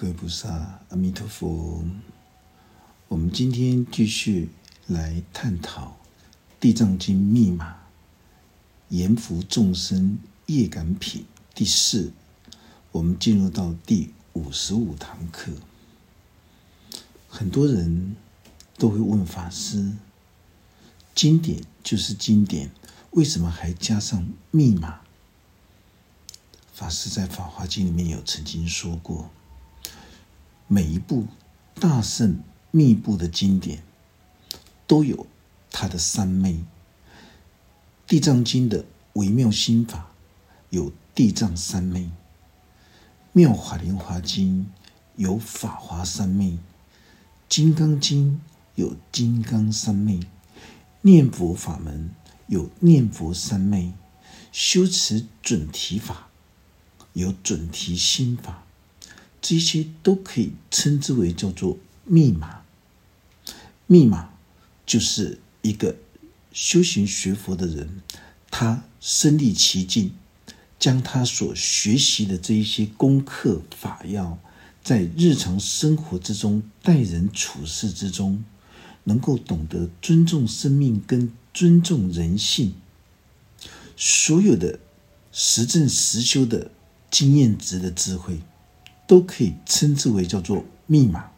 各位菩萨，阿弥陀佛。我们今天继续来探讨《地藏经》密码，严福众生业感品第四。我们进入到第五十五堂课。很多人都会问法师：经典就是经典，为什么还加上密码？法师在《法华经》里面有曾经说过。每一部大圣密布的经典，都有它的三昧。《地藏经》的微妙心法有地藏三昧，《妙法莲华经》有法华三昧，《金刚经》有金刚三昧，念佛法门有念佛三昧，修持准提法有准提心法。这些都可以称之为叫做密码。密码就是一个修行学佛的人，他身历其境，将他所学习的这一些功课法要，在日常生活之中待人处事之中，能够懂得尊重生命跟尊重人性，所有的实证实修的经验值的智慧。都可以称之为叫做密码。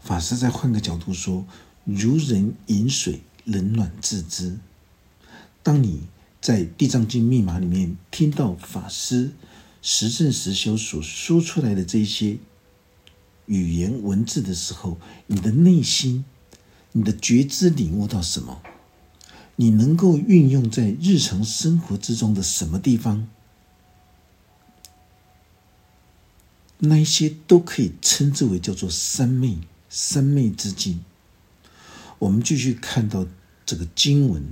法师再换个角度说，如人饮水，冷暖自知。当你在《地藏经》密码里面听到法师实证实修所说出来的这些语言文字的时候，你的内心、你的觉知领悟到什么？你能够运用在日常生活之中的什么地方？那一些都可以称之为叫做三昧，三昧之境。我们继续看到这个经文，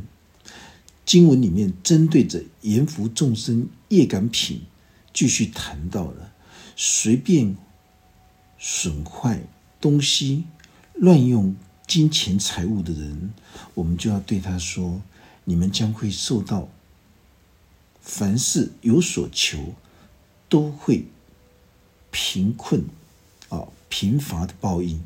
经文里面针对着严浮众生业感品，继续谈到了随便损坏东西、乱用金钱财物的人，我们就要对他说：你们将会受到凡事有所求，都会。贫困啊，贫乏的报应。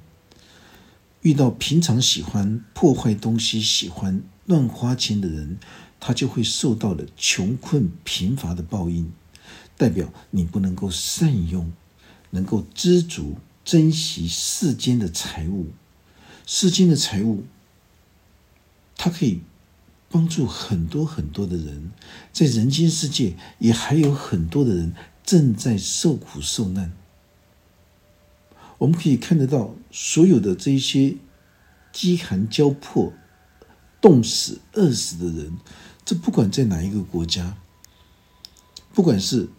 遇到平常喜欢破坏东西、喜欢乱花钱的人，他就会受到了穷困贫乏的报应。代表你不能够善用，能够知足珍惜世间的财物。世间的财物，它可以帮助很多很多的人。在人间世界，也还有很多的人。正在受苦受难，我们可以看得到所有的这些饥寒交迫、冻死、饿死的人，这不管在哪一个国家，不管是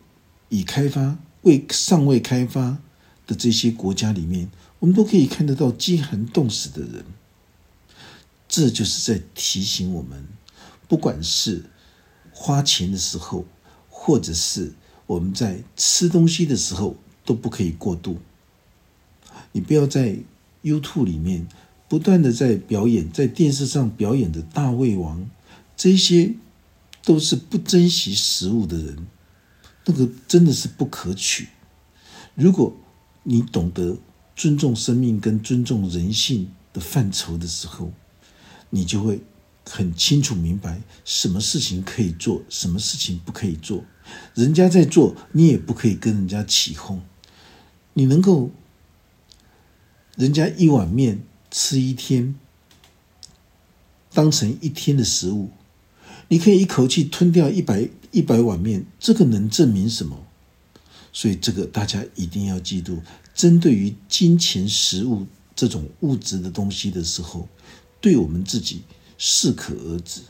已开发、未尚未开发的这些国家里面，我们都可以看得到饥寒冻死的人。这就是在提醒我们，不管是花钱的时候，或者是。我们在吃东西的时候都不可以过度。你不要在 YouTube 里面不断的在表演，在电视上表演的大胃王，这些都是不珍惜食物的人，那个真的是不可取。如果你懂得尊重生命跟尊重人性的范畴的时候，你就会。很清楚明白什么事情可以做，什么事情不可以做。人家在做，你也不可以跟人家起哄。你能够，人家一碗面吃一天，当成一天的食物，你可以一口气吞掉一百一百碗面，这个能证明什么？所以这个大家一定要记住：针对于金钱、食物这种物质的东西的时候，对我们自己。适可而止。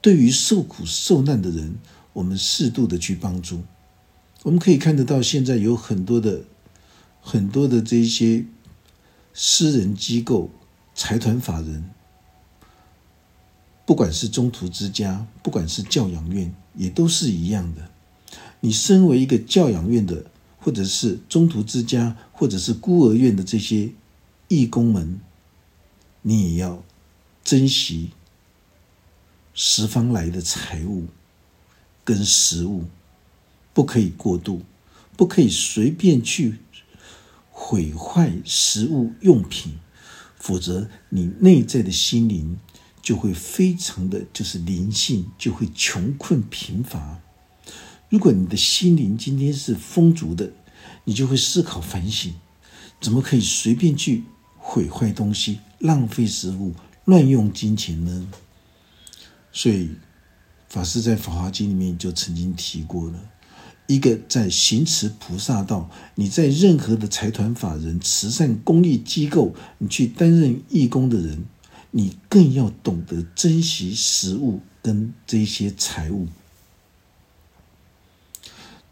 对于受苦受难的人，我们适度的去帮助。我们可以看得到，现在有很多的、很多的这些私人机构、财团法人，不管是中途之家，不管是教养院，也都是一样的。你身为一个教养院的，或者是中途之家，或者是孤儿院的这些义工们，你也要珍惜。十方来的财物跟食物，不可以过度，不可以随便去毁坏食物用品，否则你内在的心灵就会非常的就是灵性就会穷困贫乏。如果你的心灵今天是丰足的，你就会思考反省，怎么可以随便去毁坏东西、浪费食物、乱用金钱呢？所以，法师在《法华经》里面就曾经提过了。一个在行持菩萨道，你在任何的财团法人、慈善公益机构，你去担任义工的人，你更要懂得珍惜食物跟这些财物，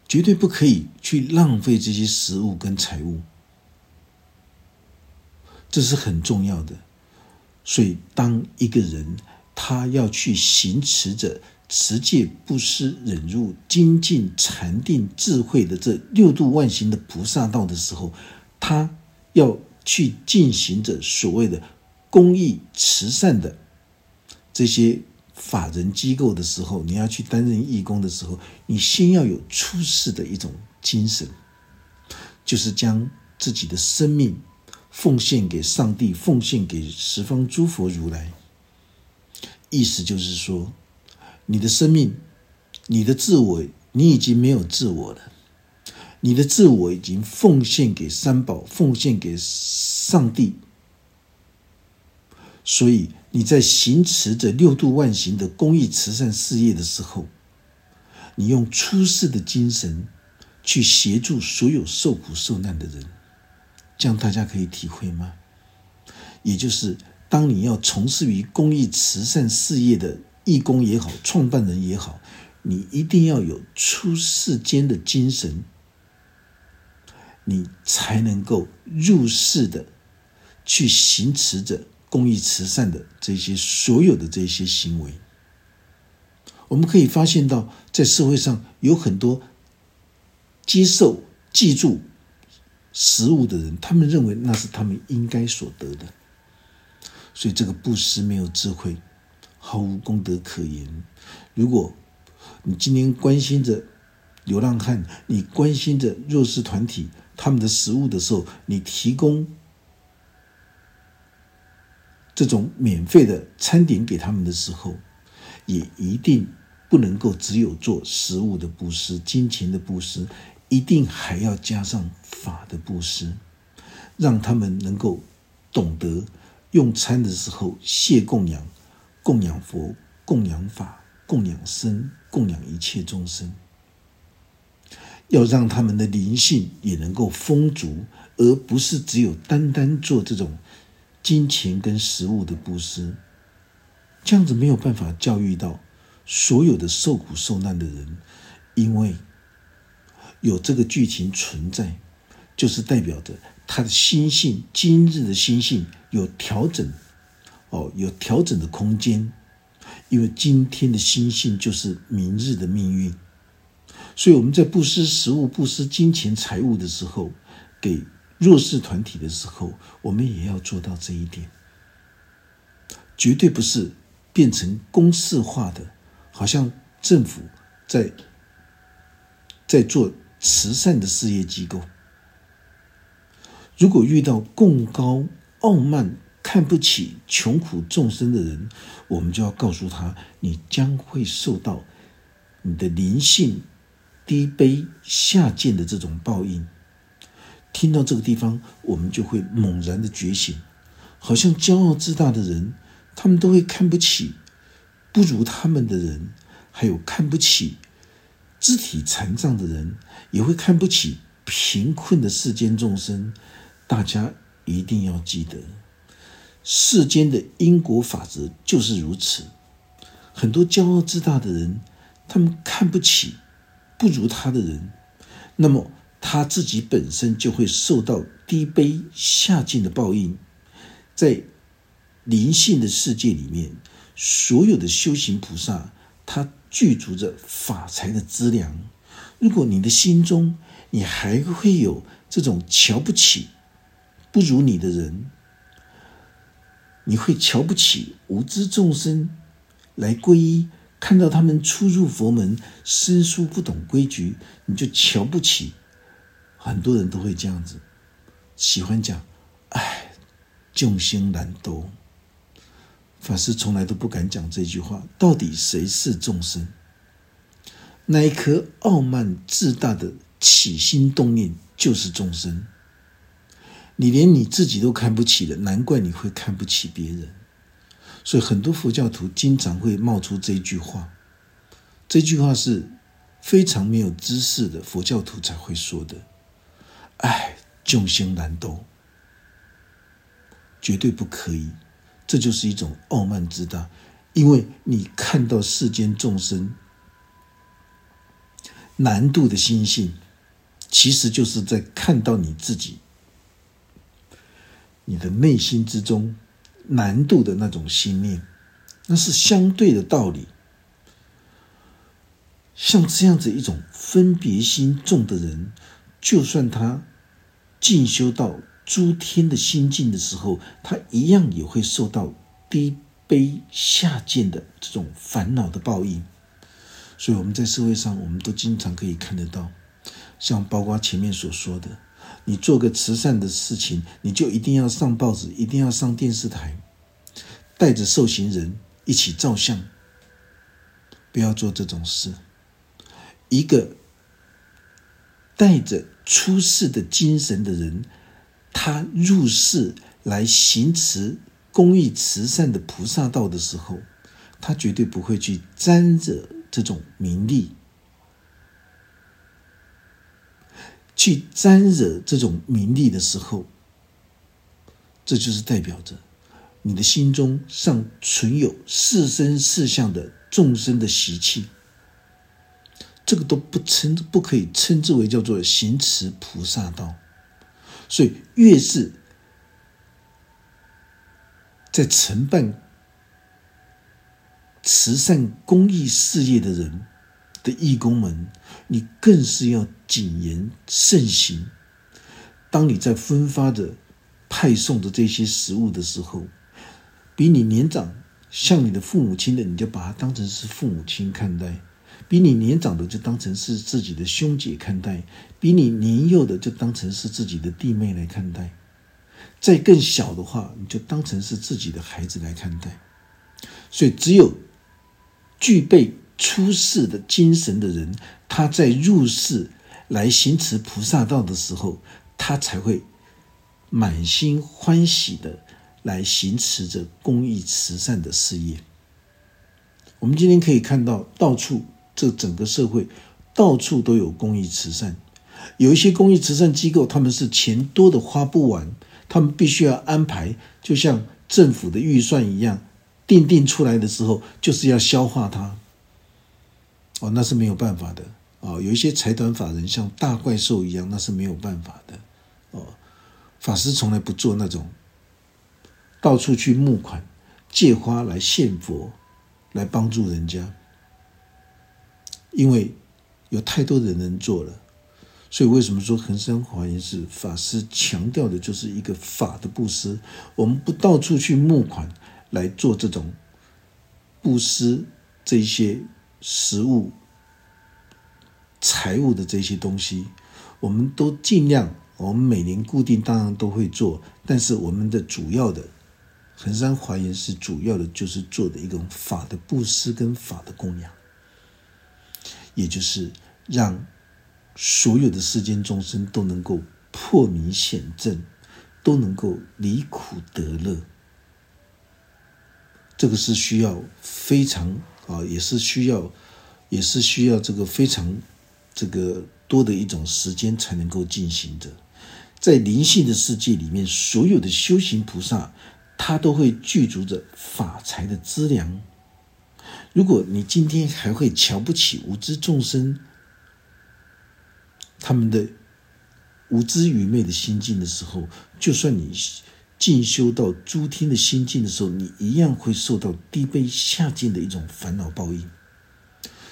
绝对不可以去浪费这些食物跟财物，这是很重要的。所以，当一个人他要去行持着。持戒、布施、忍辱、精进、禅定、智慧的这六度万行的菩萨道的时候，他要去进行着所谓的公益慈善的这些法人机构的时候，你要去担任义工的时候，你先要有出世的一种精神，就是将自己的生命奉献给上帝，奉献给十方诸佛如来。意思就是说。你的生命，你的自我，你已经没有自我了。你的自我已经奉献给三宝，奉献给上帝。所以你在行持着六度万行的公益慈善事业的时候，你用出世的精神去协助所有受苦受难的人，这样大家可以体会吗？也就是当你要从事于公益慈善事业的。义工也好，创办人也好，你一定要有出世间的精神，你才能够入世的去行持着公益慈善的这些所有的这些行为。我们可以发现到，在社会上有很多接受、记住食物的人，他们认为那是他们应该所得的，所以这个布施没有智慧。毫无功德可言。如果你今天关心着流浪汉，你关心着弱势团体他们的食物的时候，你提供这种免费的餐点给他们的时候，也一定不能够只有做食物的布施、金钱的布施，一定还要加上法的布施，让他们能够懂得用餐的时候谢供养。供养佛、供养法、供养僧、供养一切众生，要让他们的灵性也能够丰足，而不是只有单单做这种金钱跟食物的布施。这样子没有办法教育到所有的受苦受难的人，因为有这个剧情存在，就是代表着他的心性，今日的心性有调整。哦，有调整的空间，因为今天的心性就是明日的命运，所以我们在布施食物、布施金钱财物的时候，给弱势团体的时候，我们也要做到这一点，绝对不是变成公式化的，好像政府在在做慈善的事业机构，如果遇到共高傲慢。看不起穷苦众生的人，我们就要告诉他：你将会受到你的灵性低卑下贱的这种报应。听到这个地方，我们就会猛然的觉醒，好像骄傲自大的人，他们都会看不起不如他们的人，还有看不起肢体残障的人，也会看不起贫困的世间众生。大家一定要记得。世间的因果法则就是如此。很多骄傲自大的人，他们看不起不如他的人，那么他自己本身就会受到低卑下贱的报应。在灵性的世界里面，所有的修行菩萨，他具足着法财的资粮。如果你的心中，你还会有这种瞧不起不如你的人。你会瞧不起无知众生来皈依，看到他们初入佛门，生疏不懂规矩，你就瞧不起很多人都会这样子，喜欢讲，哎，众生难度。法师从来都不敢讲这句话。到底谁是众生？那一颗傲慢自大的起心动念就是众生。你连你自己都看不起了，难怪你会看不起别人。所以很多佛教徒经常会冒出这句话。这句话是非常没有知识的佛教徒才会说的。哎，众生难度，绝对不可以。这就是一种傲慢之大，因为你看到世间众生难度的心性，其实就是在看到你自己，你的内心之中难度的那种心念，那是相对的道理。像这样子一种分别心重的人，就算他进修到。诸天的心境的时候，他一样也会受到低卑下贱的这种烦恼的报应。所以我们在社会上，我们都经常可以看得到，像包括前面所说的，你做个慈善的事情，你就一定要上报纸，一定要上电视台，带着受刑人一起照相，不要做这种事。一个带着出世的精神的人。他入世来行持公益慈善的菩萨道的时候，他绝对不会去沾惹这种名利，去沾惹这种名利的时候，这就是代表着你的心中尚存有四身四相的众生的习气，这个都不称不可以称之为叫做行持菩萨道。所以，越是在承办慈善公益事业的人的义工们，你更是要谨言慎行。当你在分发的、派送的这些食物的时候，比你年长、像你的父母亲的，你就把他当成是父母亲看待。比你年长的就当成是自己的兄姐看待，比你年幼的就当成是自己的弟妹来看待，再更小的话，你就当成是自己的孩子来看待。所以，只有具备出世的精神的人，他在入世来行持菩萨道的时候，他才会满心欢喜的来行持着公益慈善的事业。我们今天可以看到，到处。这整个社会到处都有公益慈善，有一些公益慈善机构，他们是钱多的花不完，他们必须要安排，就像政府的预算一样，定定出来的时候就是要消化它。哦，那是没有办法的哦。有一些财团法人像大怪兽一样，那是没有办法的哦。法师从来不做那种到处去募款、借花来献佛，来帮助人家。因为有太多的人做了，所以为什么说恒山华严寺法师强调的，就是一个法的布施。我们不到处去募款来做这种布施，这些食物、财务的这些东西，我们都尽量。我们每年固定当然都会做，但是我们的主要的恒山华严是主要的，就是做的一种法的布施跟法的供养。也就是让所有的世间众生都能够破迷显正，都能够离苦得乐。这个是需要非常啊，也是需要，也是需要这个非常这个多的一种时间才能够进行的。在灵性的世界里面，所有的修行菩萨，他都会具足着法财的资粮。如果你今天还会瞧不起无知众生，他们的无知愚昧的心境的时候，就算你进修到诸天的心境的时候，你一样会受到低卑下贱的一种烦恼报应。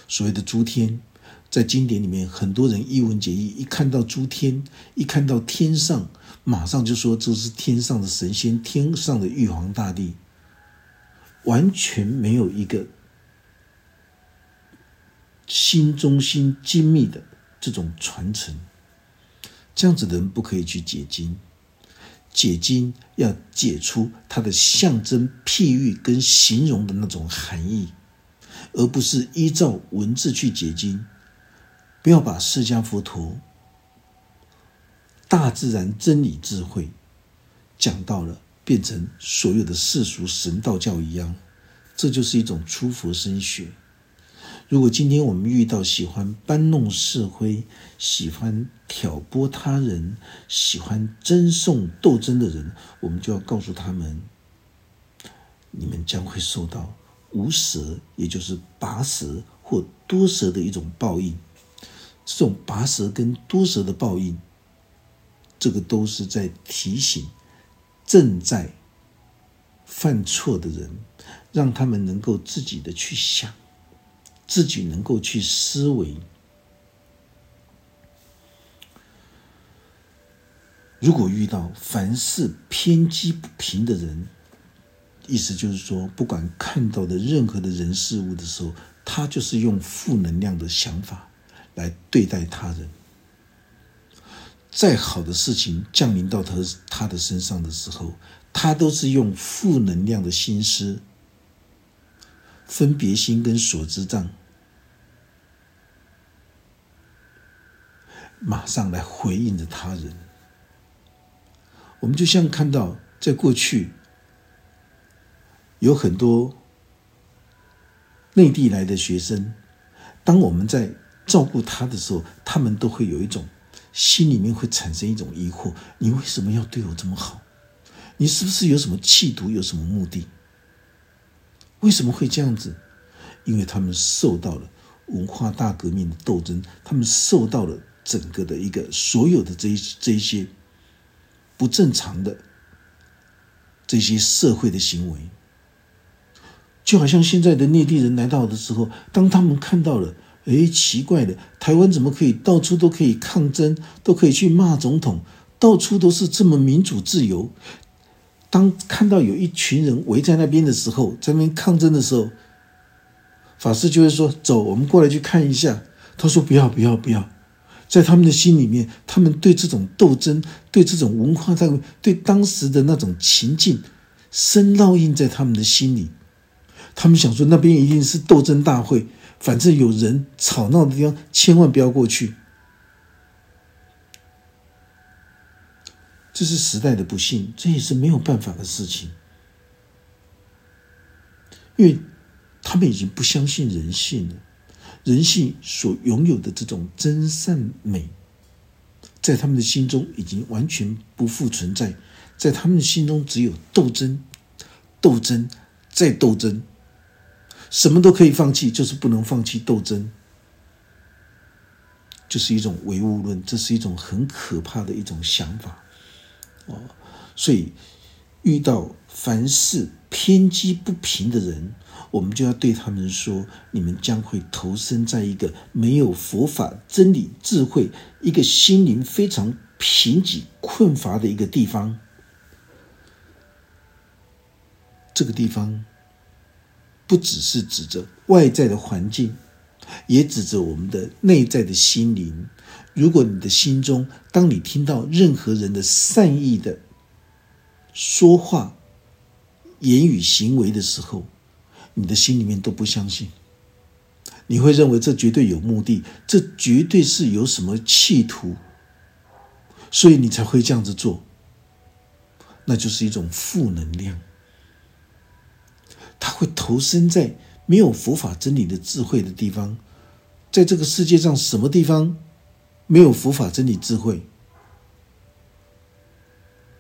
所谓的诸天，在经典里面，很多人一文解义，一看到诸天，一看到天上，马上就说这是天上的神仙，天上的玉皇大帝，完全没有一个。心中心精密的这种传承，这样子的人不可以去解经。解经要解出它的象征、譬喻跟形容的那种含义，而不是依照文字去解经。不要把释迦佛陀大自然真理智慧讲到了，变成所有的世俗神道教一样，这就是一种出佛身学。如果今天我们遇到喜欢搬弄是非、喜欢挑拨他人、喜欢争讼斗争的人，我们就要告诉他们：你们将会受到无舌，也就是拔舌或多舌的一种报应。这种拔舌跟多舌的报应，这个都是在提醒正在犯错的人，让他们能够自己的去想。自己能够去思维。如果遇到凡事偏激不平的人，意思就是说，不管看到的任何的人事物的时候，他就是用负能量的想法来对待他人。再好的事情降临到他他的身上的时候，他都是用负能量的心思、分别心跟所知障。马上来回应着他人，我们就像看到，在过去有很多内地来的学生，当我们在照顾他的时候，他们都会有一种心里面会产生一种疑惑：你为什么要对我这么好？你是不是有什么企图，有什么目的？为什么会这样子？因为他们受到了文化大革命的斗争，他们受到了。整个的一个所有的这一这一些不正常的这些社会的行为，就好像现在的内地人来到的时候，当他们看到了，哎，奇怪的，台湾怎么可以到处都可以抗争，都可以去骂总统，到处都是这么民主自由。当看到有一群人围在那边的时候，在那边抗争的时候，法师就会说：“走，我们过来去看一下。”他说：“不要，不要，不要。”在他们的心里面，他们对这种斗争、对这种文化、对对当时的那种情境，深烙印在他们的心里。他们想说，那边一定是斗争大会，反正有人吵闹的地方，千万不要过去。这是时代的不幸，这也是没有办法的事情，因为他们已经不相信人性了。人性所拥有的这种真善美，在他们的心中已经完全不复存在，在他们的心中只有斗争、斗争再斗争，什么都可以放弃，就是不能放弃斗争，就是一种唯物论，这是一种很可怕的一种想法哦。所以遇到凡事偏激不平的人。我们就要对他们说：你们将会投身在一个没有佛法真理智慧、一个心灵非常贫瘠困乏的一个地方。这个地方不只是指着外在的环境，也指着我们的内在的心灵。如果你的心中，当你听到任何人的善意的说话、言语、行为的时候，你的心里面都不相信，你会认为这绝对有目的，这绝对是有什么企图，所以你才会这样子做。那就是一种负能量，他会投身在没有佛法真理的智慧的地方。在这个世界上，什么地方没有佛法真理智慧？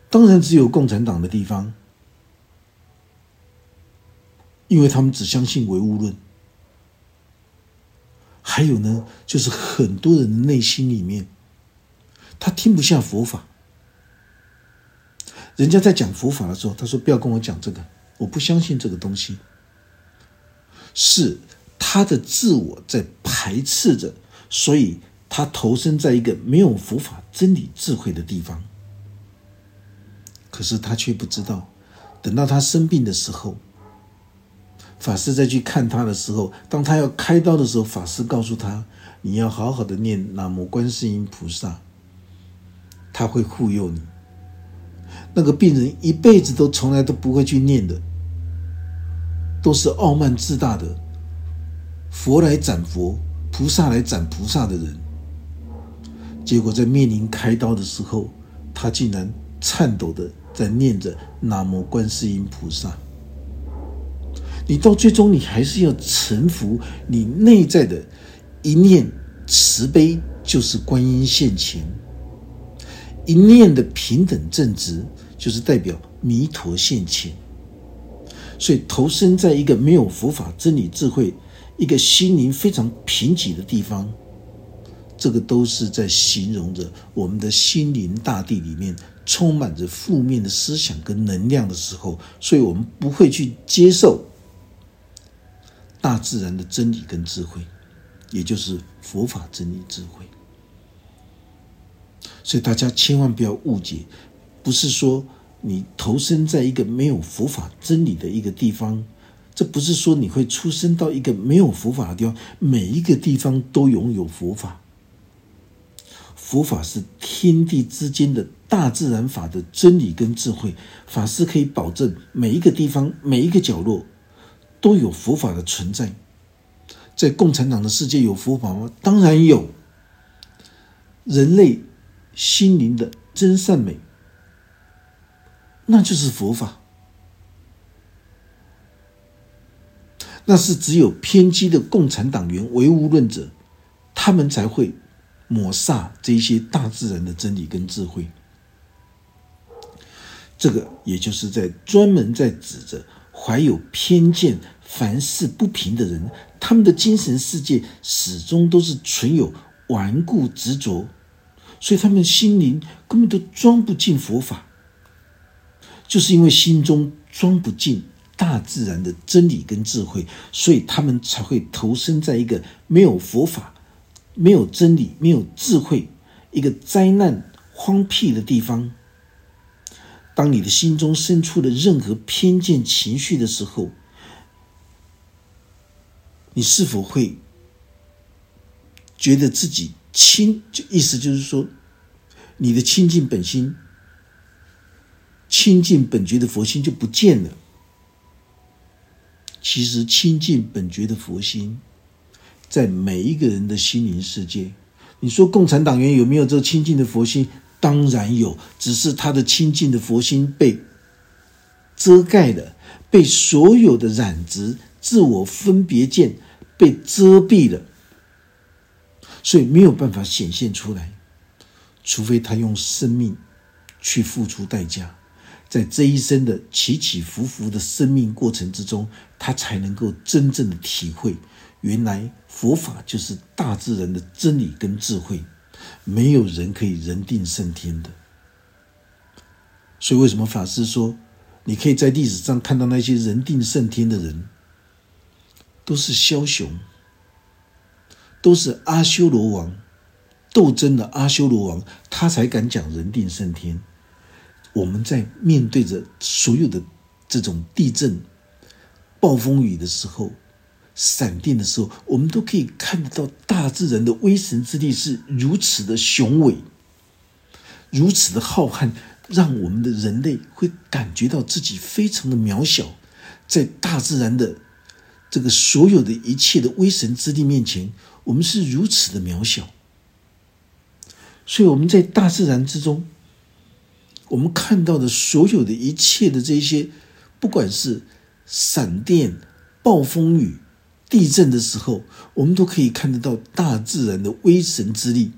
当然，只有共产党的地方。因为他们只相信唯物论，还有呢，就是很多人的内心里面，他听不下佛法。人家在讲佛法的时候，他说：“不要跟我讲这个，我不相信这个东西。”是他的自我在排斥着，所以他投身在一个没有佛法真理智慧的地方。可是他却不知道，等到他生病的时候。法师再去看他的时候，当他要开刀的时候，法师告诉他：“你要好好的念南无观世音菩萨。”他会护佑你。那个病人一辈子都从来都不会去念的，都是傲慢自大的，佛来斩佛，菩萨来斩菩萨的人。结果在面临开刀的时候，他竟然颤抖的在念着“南无观世音菩萨”。你到最终，你还是要臣服你内在的一念慈悲，就是观音现前；一念的平等正直，就是代表弥陀现前。所以，投身在一个没有佛法真理智慧、一个心灵非常贫瘠的地方，这个都是在形容着我们的心灵大地里面充满着负面的思想跟能量的时候，所以我们不会去接受。大自然的真理跟智慧，也就是佛法真理智慧。所以大家千万不要误解，不是说你投身在一个没有佛法真理的一个地方，这不是说你会出生到一个没有佛法的地方。每一个地方都拥有佛法，佛法是天地之间的大自然法的真理跟智慧，法师可以保证每一个地方每一个角落。都有佛法的存在，在共产党的世界有佛法吗？当然有。人类心灵的真善美，那就是佛法。那是只有偏激的共产党员、唯物论者，他们才会抹煞这些大自然的真理跟智慧。这个也就是在专门在指着。怀有偏见、凡事不平的人，他们的精神世界始终都是存有顽固执着，所以他们心灵根本都装不进佛法。就是因为心中装不进大自然的真理跟智慧，所以他们才会投身在一个没有佛法、没有真理、没有智慧、一个灾难荒僻的地方。当你的心中生出了任何偏见情绪的时候，你是否会觉得自己亲？就意思就是说，你的清净本心、清净本觉的佛心就不见了。其实，清净本觉的佛心，在每一个人的心灵世界。你说，共产党员有没有这个清净的佛心？当然有，只是他的清净的佛心被遮盖了，被所有的染执、自我分别见被遮蔽了，所以没有办法显现出来。除非他用生命去付出代价，在这一生的起起伏伏的生命过程之中，他才能够真正的体会，原来佛法就是大自然的真理跟智慧。没有人可以人定胜天的，所以为什么法师说，你可以在历史上看到那些人定胜天的人，都是枭雄，都是阿修罗王斗争的阿修罗王，他才敢讲人定胜天。我们在面对着所有的这种地震、暴风雨的时候。闪电的时候，我们都可以看得到大自然的威神之力是如此的雄伟，如此的浩瀚，让我们的人类会感觉到自己非常的渺小，在大自然的这个所有的一切的威神之力面前，我们是如此的渺小。所以我们在大自然之中，我们看到的所有的一切的这些，不管是闪电、暴风雨。地震的时候，我们都可以看得到大自然的威神之力。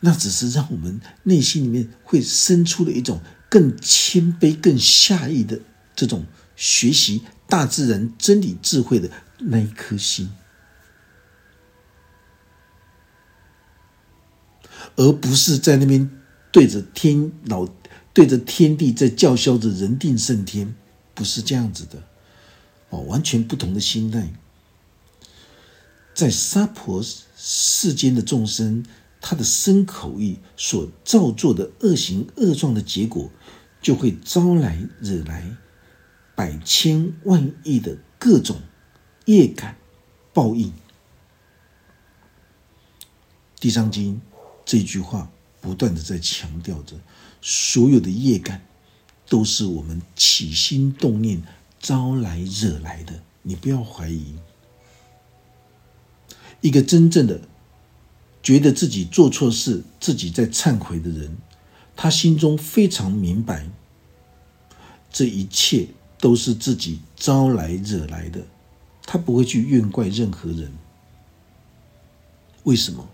那只是让我们内心里面会生出了一种更谦卑、更下意的这种学习大自然真理智慧的那一颗心，而不是在那边对着天老、对着天地在叫嚣着“人定胜天”，不是这样子的。哦，完全不同的心态，在娑婆世间的众生，他的身口意所造作的恶行恶状的结果，就会招来惹来百千万亿的各种业感报应。地藏经这句话不断的在强调着，所有的业感都是我们起心动念招来惹来的。你不要怀疑，一个真正的觉得自己做错事、自己在忏悔的人，他心中非常明白，这一切都是自己招来惹来的，他不会去怨怪任何人。为什么？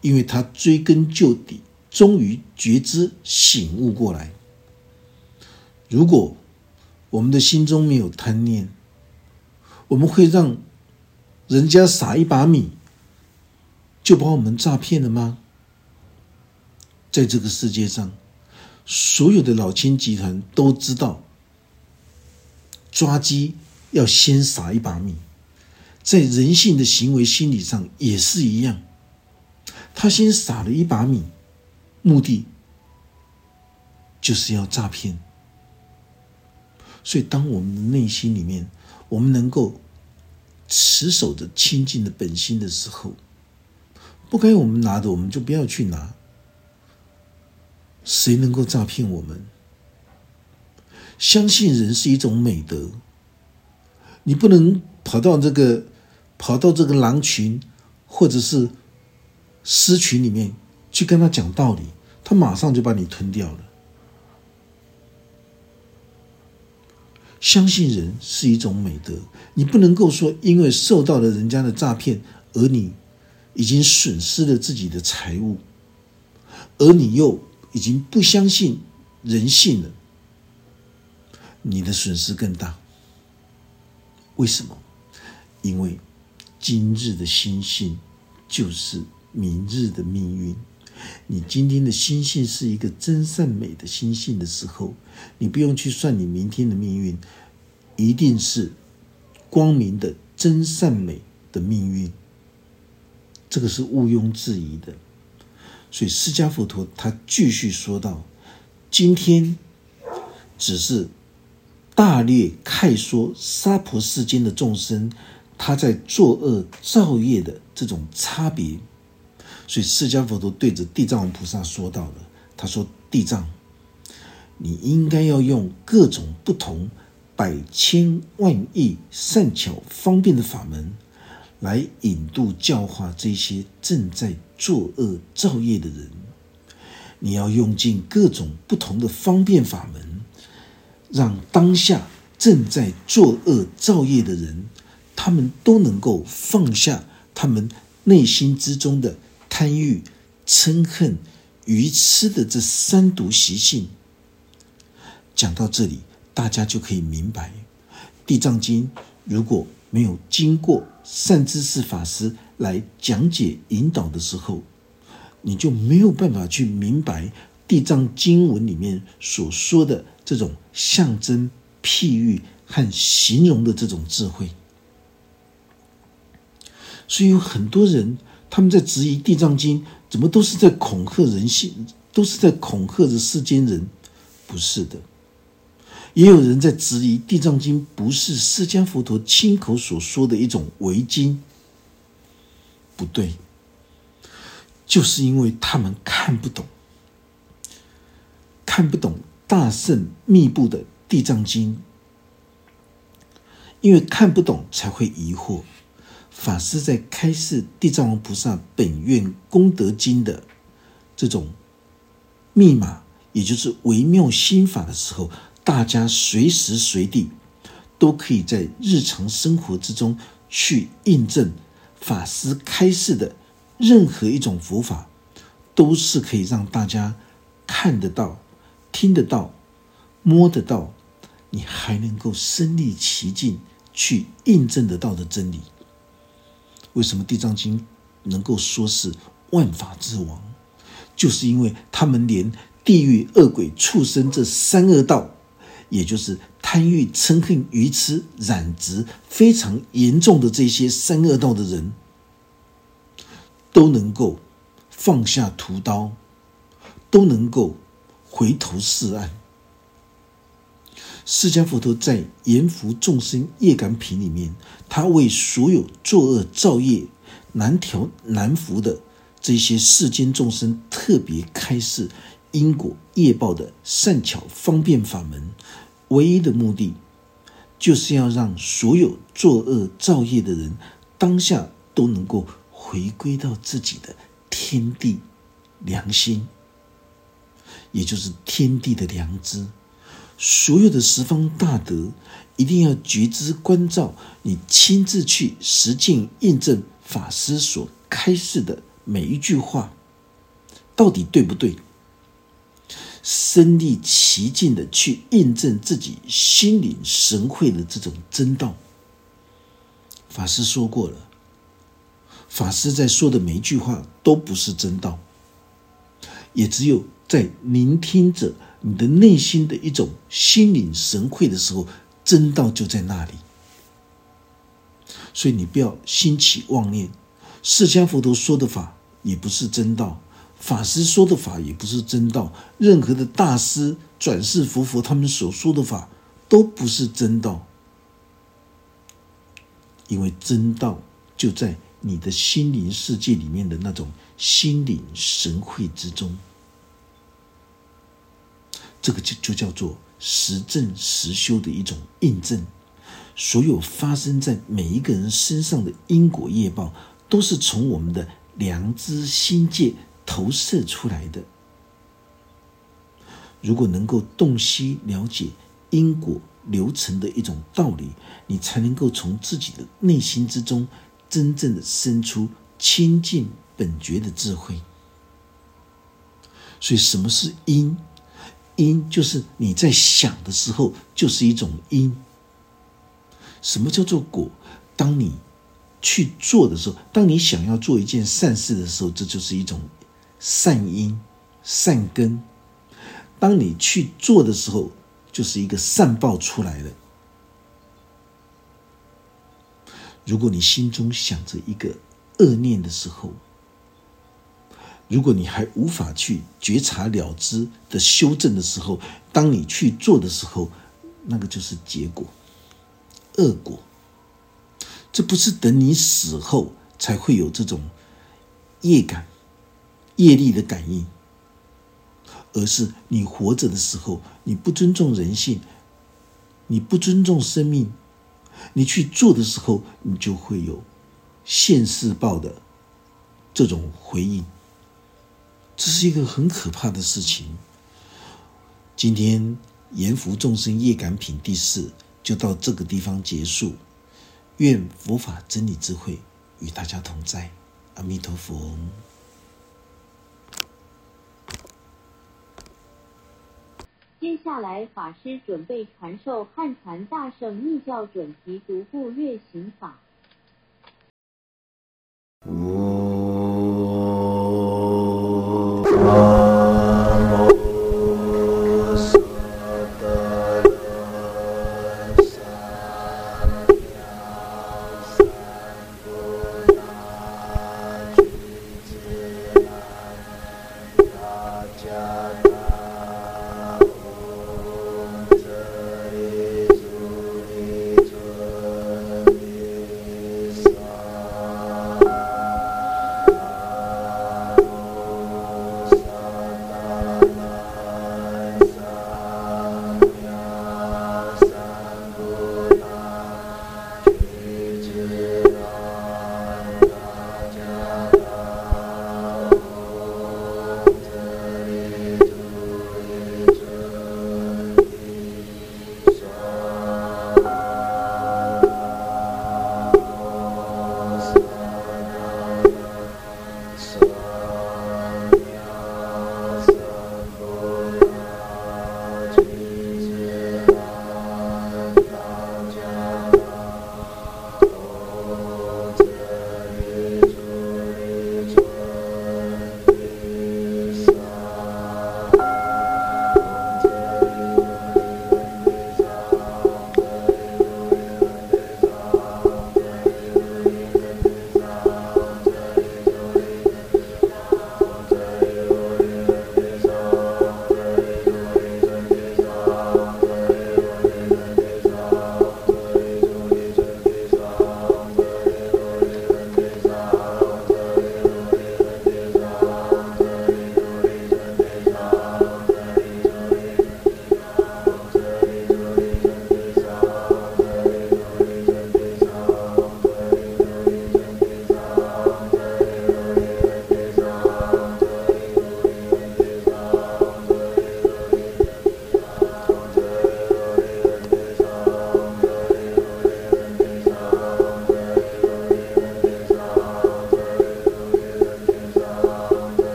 因为他追根究底，终于觉知醒悟过来。如果我们的心中没有贪念，我们会让人家撒一把米就把我们诈骗了吗？在这个世界上，所有的老千集团都知道，抓鸡要先撒一把米，在人性的行为心理上也是一样。他先撒了一把米，目的就是要诈骗。所以，当我们的内心里面，我们能够持守着清净的本心的时候，不该我们拿的，我们就不要去拿。谁能够诈骗我们？相信人是一种美德。你不能跑到这个，跑到这个狼群，或者是。狮群里面去跟他讲道理，他马上就把你吞掉了。相信人是一种美德，你不能够说因为受到了人家的诈骗，而你已经损失了自己的财物，而你又已经不相信人性了，你的损失更大。为什么？因为今日的心性就是。明日的命运，你今天的心性是一个真善美的心性的时候，你不用去算你明天的命运，一定是光明的真善美的命运，这个是毋庸置疑的。所以释迦佛陀他继续说道：“今天只是大略概说娑婆世间的众生，他在作恶造业的这种差别。”所以，释迦佛陀对着地藏王菩萨说到了：“他说，地藏，你应该要用各种不同、百千万亿善巧方便的法门，来引渡教化这些正在作恶造业的人。你要用尽各种不同的方便法门，让当下正在作恶造业的人，他们都能够放下他们内心之中的。”贪欲、嗔恨、愚痴的这三毒习性，讲到这里，大家就可以明白，《地藏经》如果没有经过善知识法师来讲解引导的时候，你就没有办法去明白《地藏经文》里面所说的这种象征、譬喻和形容的这种智慧。所以有很多人。他们在质疑《地藏经》，怎么都是在恐吓人性，都是在恐吓着世间人？不是的，也有人在质疑《地藏经》不是释迦佛陀亲口所说的一种伪经。不对，就是因为他们看不懂，看不懂大圣密布的《地藏经》，因为看不懂才会疑惑。法师在开示地藏王菩萨本愿功德经的这种密码，也就是微妙心法的时候，大家随时随地都可以在日常生活之中去印证法师开示的任何一种佛法，都是可以让大家看得到、听得到、摸得到，你还能够身历其境去印证得到的真理。为什么《地藏经》能够说是万法之王？就是因为他们连地狱恶鬼、畜生这三恶道，也就是贪欲、嗔恨、愚痴、染执非常严重的这些三恶道的人，都能够放下屠刀，都能够回头是岸。释迦佛陀在《阎浮众生业感品》里面，他为所有作恶造业难调难服的这些世间众生，特别开示因果业报的善巧方便法门，唯一的目的，就是要让所有作恶造业的人，当下都能够回归到自己的天地良心，也就是天地的良知。所有的十方大德，一定要觉知关照，你亲自去实践印证法师所开示的每一句话，到底对不对？身历其境的去印证自己心领神会的这种真道。法师说过了，法师在说的每一句话都不是真道，也只有在聆听者。你的内心的一种心领神会的时候，真道就在那里。所以你不要心起妄念，释迦佛陀说的法也不是真道，法师说的法也不是真道，任何的大师转世佛佛他们所说的法都不是真道，因为真道就在你的心灵世界里面的那种心领神会之中。这个就就叫做实证实修的一种印证。所有发生在每一个人身上的因果业报，都是从我们的良知心界投射出来的。如果能够洞悉了解因果流程的一种道理，你才能够从自己的内心之中真正的生出清净本觉的智慧。所以，什么是因？因就是你在想的时候，就是一种因。什么叫做果？当你去做的时候，当你想要做一件善事的时候，这就是一种善因、善根。当你去做的时候，就是一个善报出来了。如果你心中想着一个恶念的时候，如果你还无法去觉察了知的修正的时候，当你去做的时候，那个就是结果，恶果。这不是等你死后才会有这种业感、业力的感应，而是你活着的时候，你不尊重人性，你不尊重生命，你去做的时候，你就会有现世报的这种回应。这是一个很可怕的事情。今天阎浮众生业感品第四就到这个地方结束。愿佛法真理智慧与大家同在，阿弥陀佛。接下来，法师准备传授汉传大圣密教准提独步月行法。Oh.